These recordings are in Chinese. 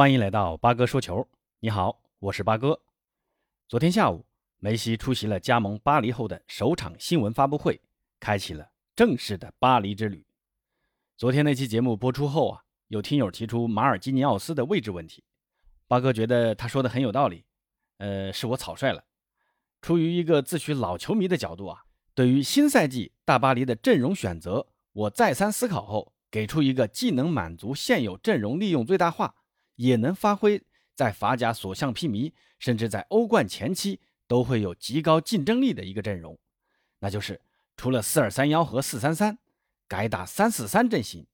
欢迎来到八哥说球。你好，我是八哥。昨天下午，梅西出席了加盟巴黎后的首场新闻发布会，开启了正式的巴黎之旅。昨天那期节目播出后啊，有听友提出马尔基尼奥斯的位置问题，八哥觉得他说的很有道理。呃，是我草率了。出于一个自诩老球迷的角度啊，对于新赛季大巴黎的阵容选择，我再三思考后，给出一个既能满足现有阵容利用最大化。也能发挥在法甲所向披靡，甚至在欧冠前期都会有极高竞争力的一个阵容，那就是除了四二三幺和四三三，改打三四三阵型。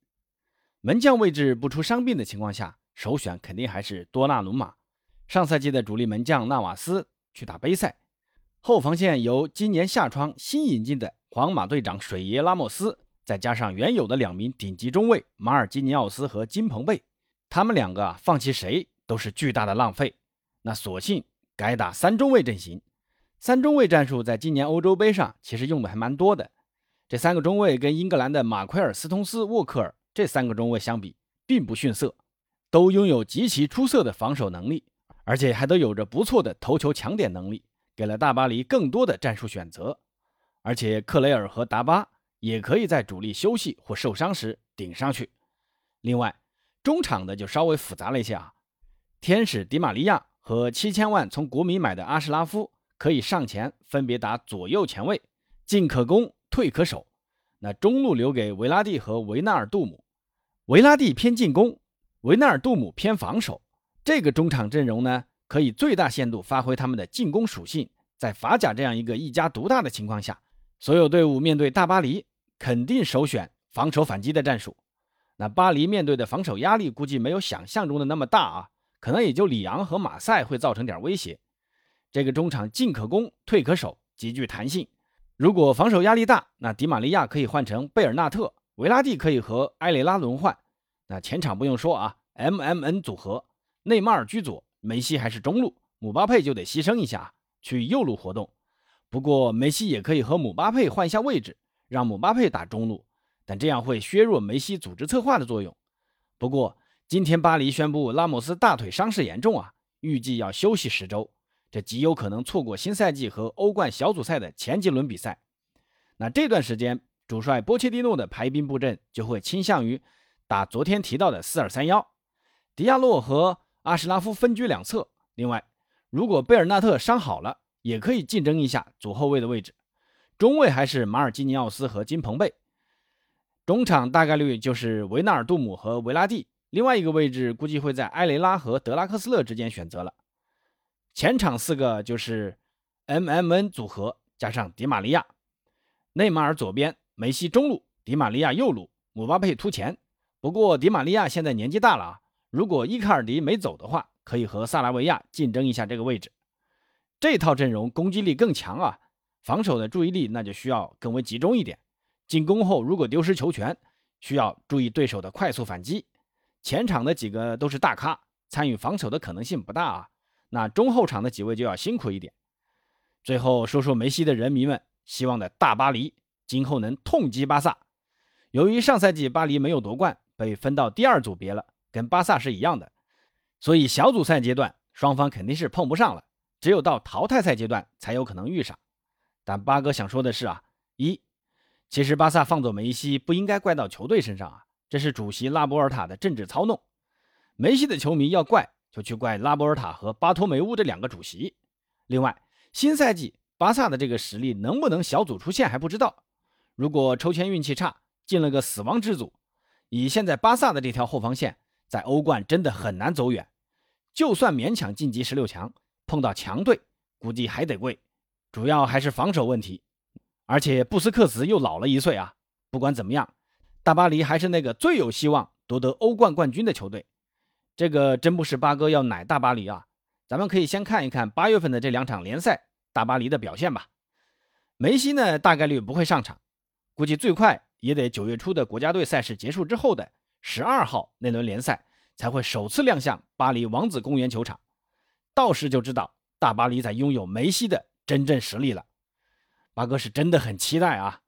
门将位置不出伤病的情况下，首选肯定还是多纳鲁马。上赛季的主力门将纳瓦斯去打杯赛，后防线由今年夏窗新引进的皇马队长水爷拉莫斯，再加上原有的两名顶级中卫马尔基尼奥斯和金彭贝。他们两个啊，放弃谁都是巨大的浪费。那索性改打三中卫阵型。三中卫战术在今年欧洲杯上其实用的还蛮多的。这三个中卫跟英格兰的马奎尔、斯通斯、沃克尔这三个中卫相比，并不逊色，都拥有极其出色的防守能力，而且还都有着不错的头球抢点能力，给了大巴黎更多的战术选择。而且克雷尔和达巴也可以在主力休息或受伤时顶上去。另外，中场的就稍微复杂了一些啊，天使迪马利亚和七千万从国米买的阿什拉夫可以上前分别打左右前卫，进可攻，退可守。那中路留给维拉蒂和维纳尔杜姆，维拉蒂偏进攻，维纳尔杜姆偏防守。这个中场阵容呢，可以最大限度发挥他们的进攻属性。在法甲这样一个一家独大的情况下，所有队伍面对大巴黎，肯定首选防守反击的战术。那巴黎面对的防守压力估计没有想象中的那么大啊，可能也就里昂和马赛会造成点威胁。这个中场进可攻，退可守，极具弹性。如果防守压力大，那迪马利亚可以换成贝尔纳特，维拉蒂可以和埃雷拉轮换。那前场不用说啊，M M N 组合，内马尔居左，梅西还是中路，姆巴佩就得牺牲一下去右路活动。不过梅西也可以和姆巴佩换一下位置，让姆巴佩打中路。但这样会削弱梅西组织策划的作用。不过，今天巴黎宣布拉莫斯大腿伤势严重啊，预计要休息十周，这极有可能错过新赛季和欧冠小组赛的前几轮比赛。那这段时间，主帅波切蒂诺的排兵布阵就会倾向于打昨天提到的四二三幺，迪亚洛和阿什拉夫分居两侧。另外，如果贝尔纳特伤好了，也可以竞争一下左后卫的位置。中卫还是马尔基尼奥斯和金彭贝。中场大概率就是维纳尔杜姆和维拉蒂，另外一个位置估计会在埃雷拉和德拉克斯勒之间选择了。前场四个就是 M M N 组合加上迪马利亚，内马尔左边，梅西中路，迪马利亚右路，姆巴佩突前。不过迪马利亚现在年纪大了啊，如果伊卡尔迪没走的话，可以和萨拉维亚竞争一下这个位置。这套阵容攻击力更强啊，防守的注意力那就需要更为集中一点。进攻后如果丢失球权，需要注意对手的快速反击。前场的几个都是大咖，参与防守的可能性不大啊。那中后场的几位就要辛苦一点。最后说说梅西的人迷们，希望的大巴黎今后能痛击巴萨。由于上赛季巴黎没有夺冠，被分到第二组别了，跟巴萨是一样的，所以小组赛阶段双方肯定是碰不上了，只有到淘汰赛阶段才有可能遇上。但八哥想说的是啊，一。其实巴萨放走梅西不应该怪到球队身上啊，这是主席拉波尔塔的政治操弄。梅西的球迷要怪就去怪拉波尔塔和巴托梅乌这两个主席。另外，新赛季巴萨的这个实力能不能小组出线还不知道。如果抽签运气差进了个死亡之组，以现在巴萨的这条后防线，在欧冠真的很难走远。就算勉强晋级十六强，碰到强队估计还得跪。主要还是防守问题。而且布斯克茨又老了一岁啊！不管怎么样，大巴黎还是那个最有希望夺得欧冠冠军的球队。这个真不是八哥要奶大巴黎啊！咱们可以先看一看八月份的这两场联赛大巴黎的表现吧。梅西呢，大概率不会上场，估计最快也得九月初的国家队赛事结束之后的十二号那轮联赛才会首次亮相巴黎王子公园球场，到时就知道大巴黎在拥有梅西的真正实力了。八哥是真的很期待啊！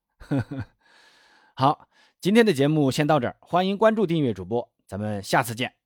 好，今天的节目先到这儿，欢迎关注订阅主播，咱们下次见。